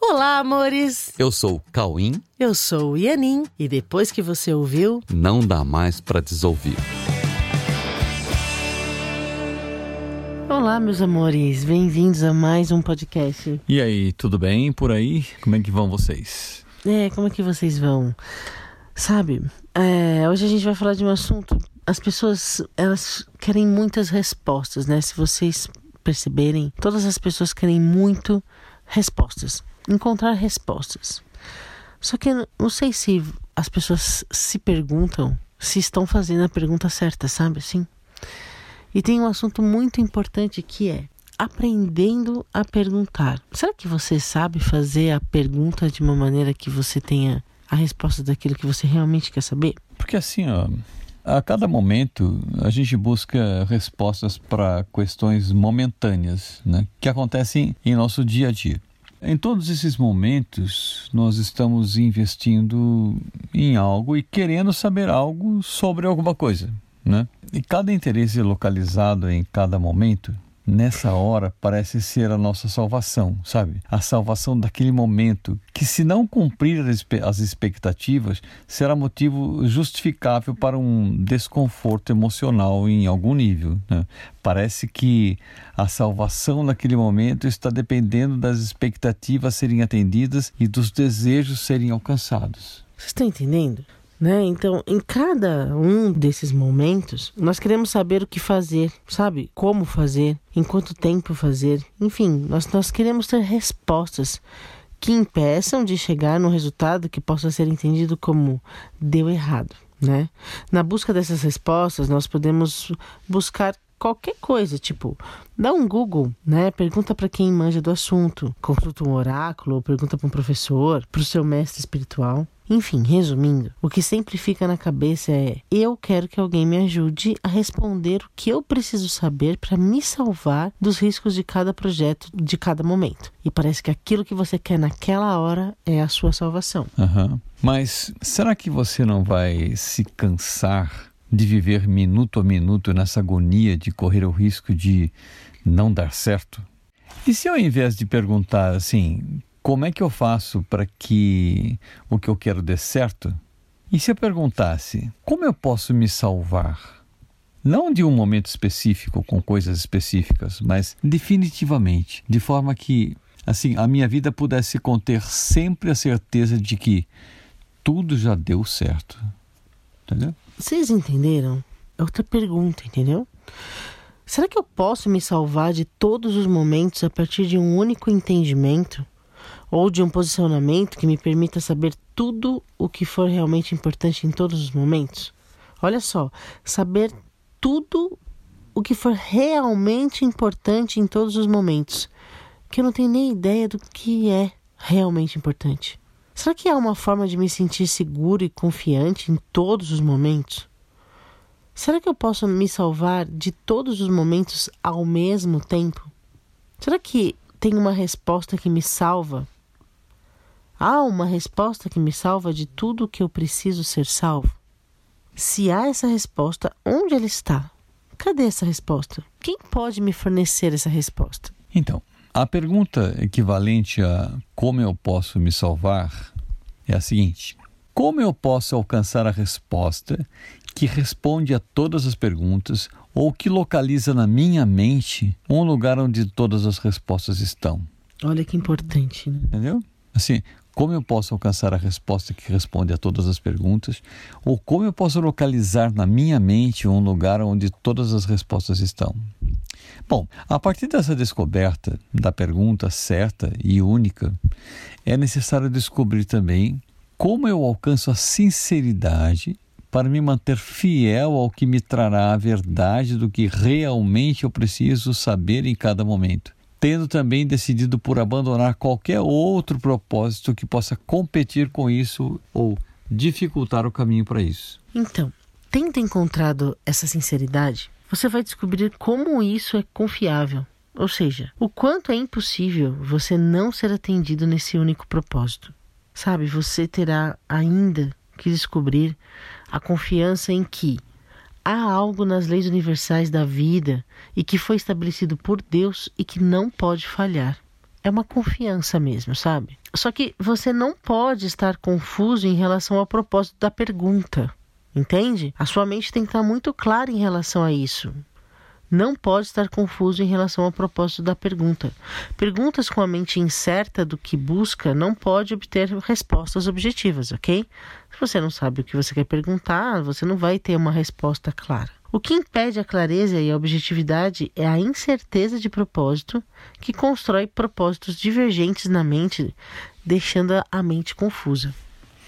Olá, amores! Eu sou o Cauim. Eu sou o Ianin. E depois que você ouviu, Não dá mais pra desouvir. Olá, meus amores! Bem-vindos a mais um podcast. E aí, tudo bem por aí? Como é que vão vocês? É, como é que vocês vão? Sabe, é, hoje a gente vai falar de um assunto. As pessoas, elas querem muitas respostas, né? Se vocês perceberem, todas as pessoas querem muito respostas. Encontrar respostas. Só que não sei se as pessoas se perguntam se estão fazendo a pergunta certa, sabe assim? E tem um assunto muito importante que é aprendendo a perguntar. Será que você sabe fazer a pergunta de uma maneira que você tenha a resposta daquilo que você realmente quer saber? Porque assim, ó, a cada momento a gente busca respostas para questões momentâneas, né, que acontecem em nosso dia a dia. Em todos esses momentos, nós estamos investindo em algo e querendo saber algo sobre alguma coisa, né? E cada interesse localizado em cada momento nessa hora parece ser a nossa salvação, sabe? A salvação daquele momento que, se não cumprir as expectativas, será motivo justificável para um desconforto emocional em algum nível. Né? Parece que a salvação naquele momento está dependendo das expectativas serem atendidas e dos desejos serem alcançados. Vocês estão entendendo? Né? Então, em cada um desses momentos, nós queremos saber o que fazer, sabe? Como fazer, em quanto tempo fazer. Enfim, nós, nós queremos ter respostas que impeçam de chegar num resultado que possa ser entendido como deu errado, né? Na busca dessas respostas, nós podemos buscar qualquer coisa, tipo, dá um Google, né? Pergunta para quem manja do assunto, consulta um oráculo, ou pergunta para um professor, para o seu mestre espiritual. Enfim, resumindo, o que sempre fica na cabeça é: eu quero que alguém me ajude a responder o que eu preciso saber para me salvar dos riscos de cada projeto, de cada momento. E parece que aquilo que você quer naquela hora é a sua salvação. Uhum. Mas será que você não vai se cansar de viver minuto a minuto nessa agonia de correr o risco de não dar certo? E se ao invés de perguntar assim, como é que eu faço para que o que eu quero dê certo? E se eu perguntasse, como eu posso me salvar? Não de um momento específico, com coisas específicas, mas definitivamente, de forma que, assim, a minha vida pudesse conter sempre a certeza de que tudo já deu certo. Entendeu? Vocês entenderam? É outra pergunta, entendeu? Será que eu posso me salvar de todos os momentos a partir de um único entendimento? ou de um posicionamento que me permita saber tudo o que for realmente importante em todos os momentos? Olha só, saber tudo o que for realmente importante em todos os momentos, que eu não tenho nem ideia do que é realmente importante. Será que há uma forma de me sentir seguro e confiante em todos os momentos? Será que eu posso me salvar de todos os momentos ao mesmo tempo? Será que tem uma resposta que me salva Há uma resposta que me salva de tudo que eu preciso ser salvo? Se há essa resposta, onde ela está? Cadê essa resposta? Quem pode me fornecer essa resposta? Então, a pergunta equivalente a como eu posso me salvar é a seguinte: como eu posso alcançar a resposta que responde a todas as perguntas ou que localiza na minha mente um lugar onde todas as respostas estão? Olha que importante, né? Entendeu? Assim, como eu posso alcançar a resposta que responde a todas as perguntas? Ou como eu posso localizar na minha mente um lugar onde todas as respostas estão? Bom, a partir dessa descoberta da pergunta certa e única, é necessário descobrir também como eu alcanço a sinceridade para me manter fiel ao que me trará a verdade do que realmente eu preciso saber em cada momento tendo também decidido por abandonar qualquer outro propósito que possa competir com isso ou dificultar o caminho para isso. Então, tendo encontrado essa sinceridade, você vai descobrir como isso é confiável. Ou seja, o quanto é impossível você não ser atendido nesse único propósito. Sabe, você terá ainda que descobrir a confiança em que há algo nas leis universais da vida e que foi estabelecido por Deus e que não pode falhar. é uma confiança mesmo, sabe? Só que você não pode estar confuso em relação ao propósito da pergunta, entende? A sua mente tem que estar muito clara em relação a isso. Não pode estar confuso em relação ao propósito da pergunta. Perguntas com a mente incerta do que busca não pode obter respostas objetivas, ok? Se você não sabe o que você quer perguntar, você não vai ter uma resposta clara. O que impede a clareza e a objetividade é a incerteza de propósito, que constrói propósitos divergentes na mente, deixando a mente confusa.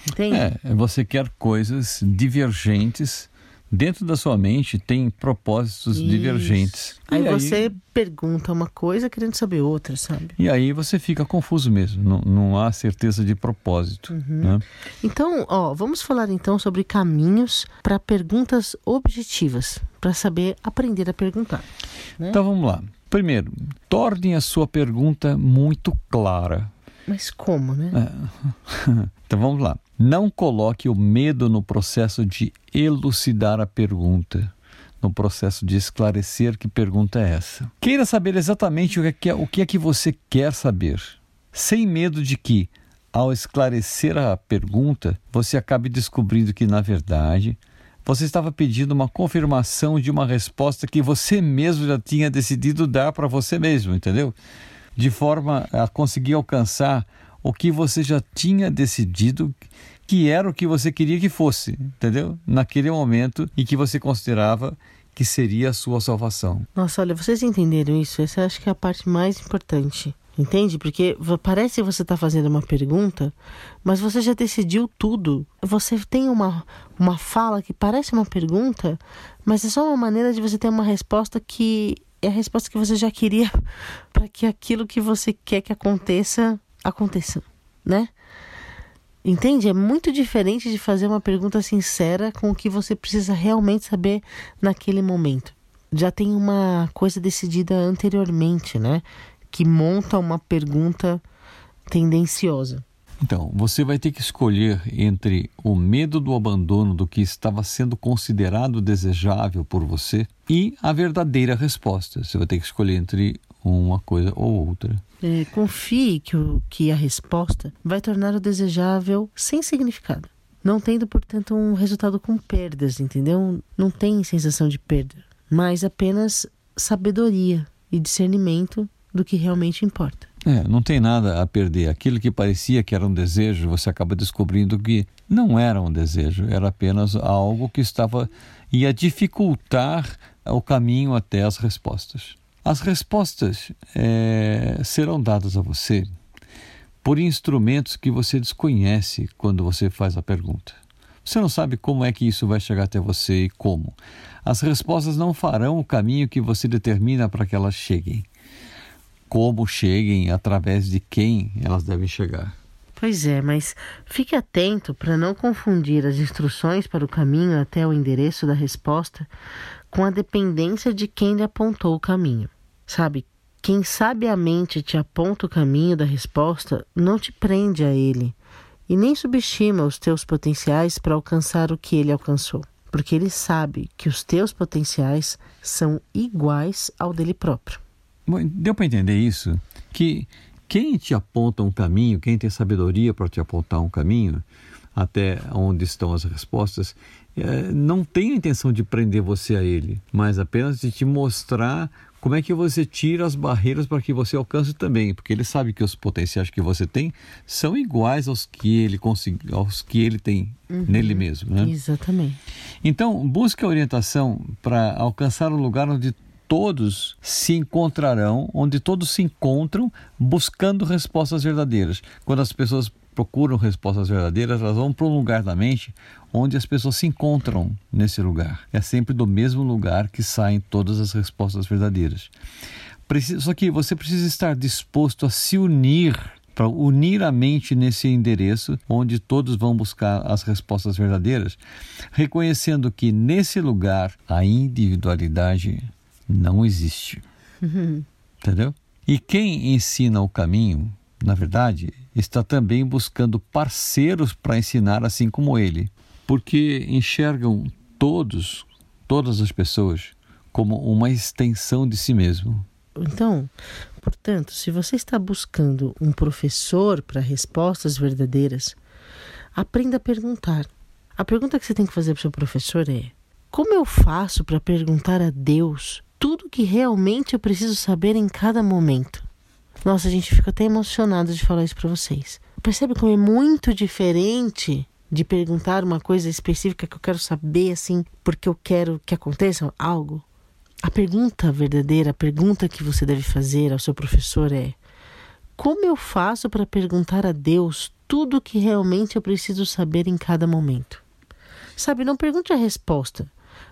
Entende? É, você quer coisas divergentes dentro da sua mente tem propósitos Isso. divergentes. Aí, aí, você pergunta uma coisa querendo saber outra, sabe? E aí você fica confuso mesmo, não, não há certeza de propósito. Uhum. Né? Então, ó, vamos falar então sobre caminhos para perguntas objetivas, para saber aprender a perguntar. Né? Então vamos lá. Primeiro, torne a sua pergunta muito clara. Mas como, né? É. Então vamos lá. Não coloque o medo no processo de elucidar a pergunta, no processo de esclarecer que pergunta é essa. Queira saber exatamente o que é, o que, é que você quer saber, sem medo de que, ao esclarecer a pergunta, você acabe descobrindo que, na verdade, você estava pedindo uma confirmação de uma resposta que você mesmo já tinha decidido dar para você mesmo, entendeu? De forma a conseguir alcançar o que você já tinha decidido que era o que você queria que fosse, entendeu? Naquele momento em que você considerava que seria a sua salvação. Nossa, olha, vocês entenderam isso? Essa acho que é a parte mais importante. Entende? Porque parece que você está fazendo uma pergunta, mas você já decidiu tudo. Você tem uma, uma fala que parece uma pergunta, mas é só uma maneira de você ter uma resposta que é a resposta que você já queria para que aquilo que você quer que aconteça aconteça, né? Entende? É muito diferente de fazer uma pergunta sincera com o que você precisa realmente saber naquele momento. Já tem uma coisa decidida anteriormente, né? Que monta uma pergunta tendenciosa. Então, você vai ter que escolher entre o medo do abandono do que estava sendo considerado desejável por você e a verdadeira resposta. Você vai ter que escolher entre uma coisa ou outra. É, confie que, o, que a resposta vai tornar o desejável sem significado, não tendo, portanto, um resultado com perdas, entendeu? Não tem sensação de perda, mas apenas sabedoria e discernimento do que realmente importa. É, não tem nada a perder. Aquilo que parecia que era um desejo, você acaba descobrindo que não era um desejo, era apenas algo que estava ia dificultar o caminho até as respostas. As respostas é, serão dadas a você por instrumentos que você desconhece quando você faz a pergunta. Você não sabe como é que isso vai chegar até você e como. As respostas não farão o caminho que você determina para que elas cheguem. Como cheguem, através de quem elas devem chegar. Pois é, mas fique atento para não confundir as instruções para o caminho até o endereço da resposta com a dependência de quem lhe apontou o caminho. Sabe, quem sabiamente te aponta o caminho da resposta não te prende a ele e nem subestima os teus potenciais para alcançar o que ele alcançou, porque ele sabe que os teus potenciais são iguais ao dele próprio. Bom, deu para entender isso? Que quem te aponta um caminho, quem tem sabedoria para te apontar um caminho até onde estão as respostas, não tem a intenção de prender você a ele, mas apenas de te mostrar como é que você tira as barreiras para que você alcance também, porque ele sabe que os potenciais que você tem são iguais aos que ele consegui, aos que ele tem uhum, nele mesmo, né? Exatamente. Então, busque a orientação para alcançar o lugar onde todos se encontrarão, onde todos se encontram buscando respostas verdadeiras. Quando as pessoas procuram respostas verdadeiras, elas vão para um lugar da mente onde as pessoas se encontram nesse lugar. É sempre do mesmo lugar que saem todas as respostas verdadeiras. Só que você precisa estar disposto a se unir para unir a mente nesse endereço onde todos vão buscar as respostas verdadeiras, reconhecendo que nesse lugar a individualidade não existe. Uhum. Entendeu? E quem ensina o caminho, na verdade, está também buscando parceiros para ensinar assim como ele, porque enxergam todos, todas as pessoas, como uma extensão de si mesmo. Então, Portanto, se você está buscando um professor para respostas verdadeiras, aprenda a perguntar. A pergunta que você tem que fazer para o seu professor é: como eu faço para perguntar a Deus tudo que realmente eu preciso saber em cada momento? Nossa, a gente fica até emocionado de falar isso para vocês. Percebe como é muito diferente de perguntar uma coisa específica que eu quero saber, assim, porque eu quero que aconteça algo? A pergunta verdadeira, a pergunta que você deve fazer ao seu professor é: como eu faço para perguntar a Deus tudo o que realmente eu preciso saber em cada momento? Sabe, não pergunte a resposta,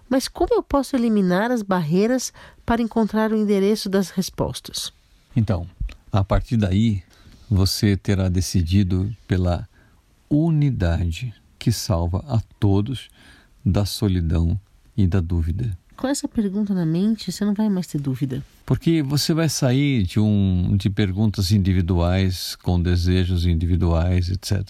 mas como eu posso eliminar as barreiras para encontrar o endereço das respostas? Então, a partir daí, você terá decidido pela unidade que salva a todos da solidão e da dúvida. Com essa pergunta na mente, você não vai mais ter dúvida. Porque você vai sair de um de perguntas individuais com desejos individuais, etc.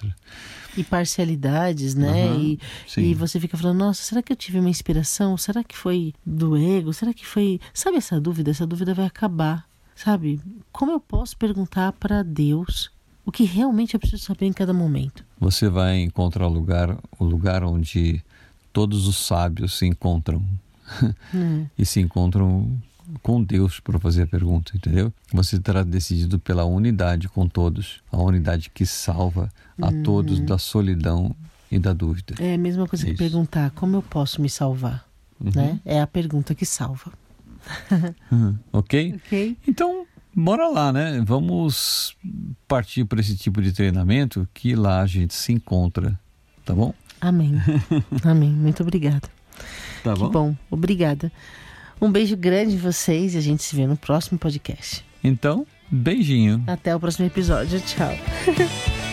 E parcialidades, né? Uhum, e, e você fica falando, nossa, será que eu tive uma inspiração? Será que foi do ego? Será que foi. Sabe essa dúvida? Essa dúvida vai acabar. Sabe? Como eu posso perguntar para Deus o que realmente eu preciso saber em cada momento? Você vai encontrar o lugar, o lugar onde todos os sábios se encontram é. e se encontram com Deus para fazer a pergunta, entendeu? Você terá decidido pela unidade com todos, a unidade que salva a uhum. todos da solidão e da dúvida. É a mesma coisa é que perguntar como eu posso me salvar, uhum. né? É a pergunta que salva. Uhum. ok? Ok. Então, bora lá, né? Vamos partir para esse tipo de treinamento que lá a gente se encontra, tá bom? Amém. Amém. Muito obrigada. Tá que bom? bom. Obrigada. Um beijo grande em vocês e a gente se vê no próximo podcast. Então, beijinho. Até o próximo episódio. Tchau.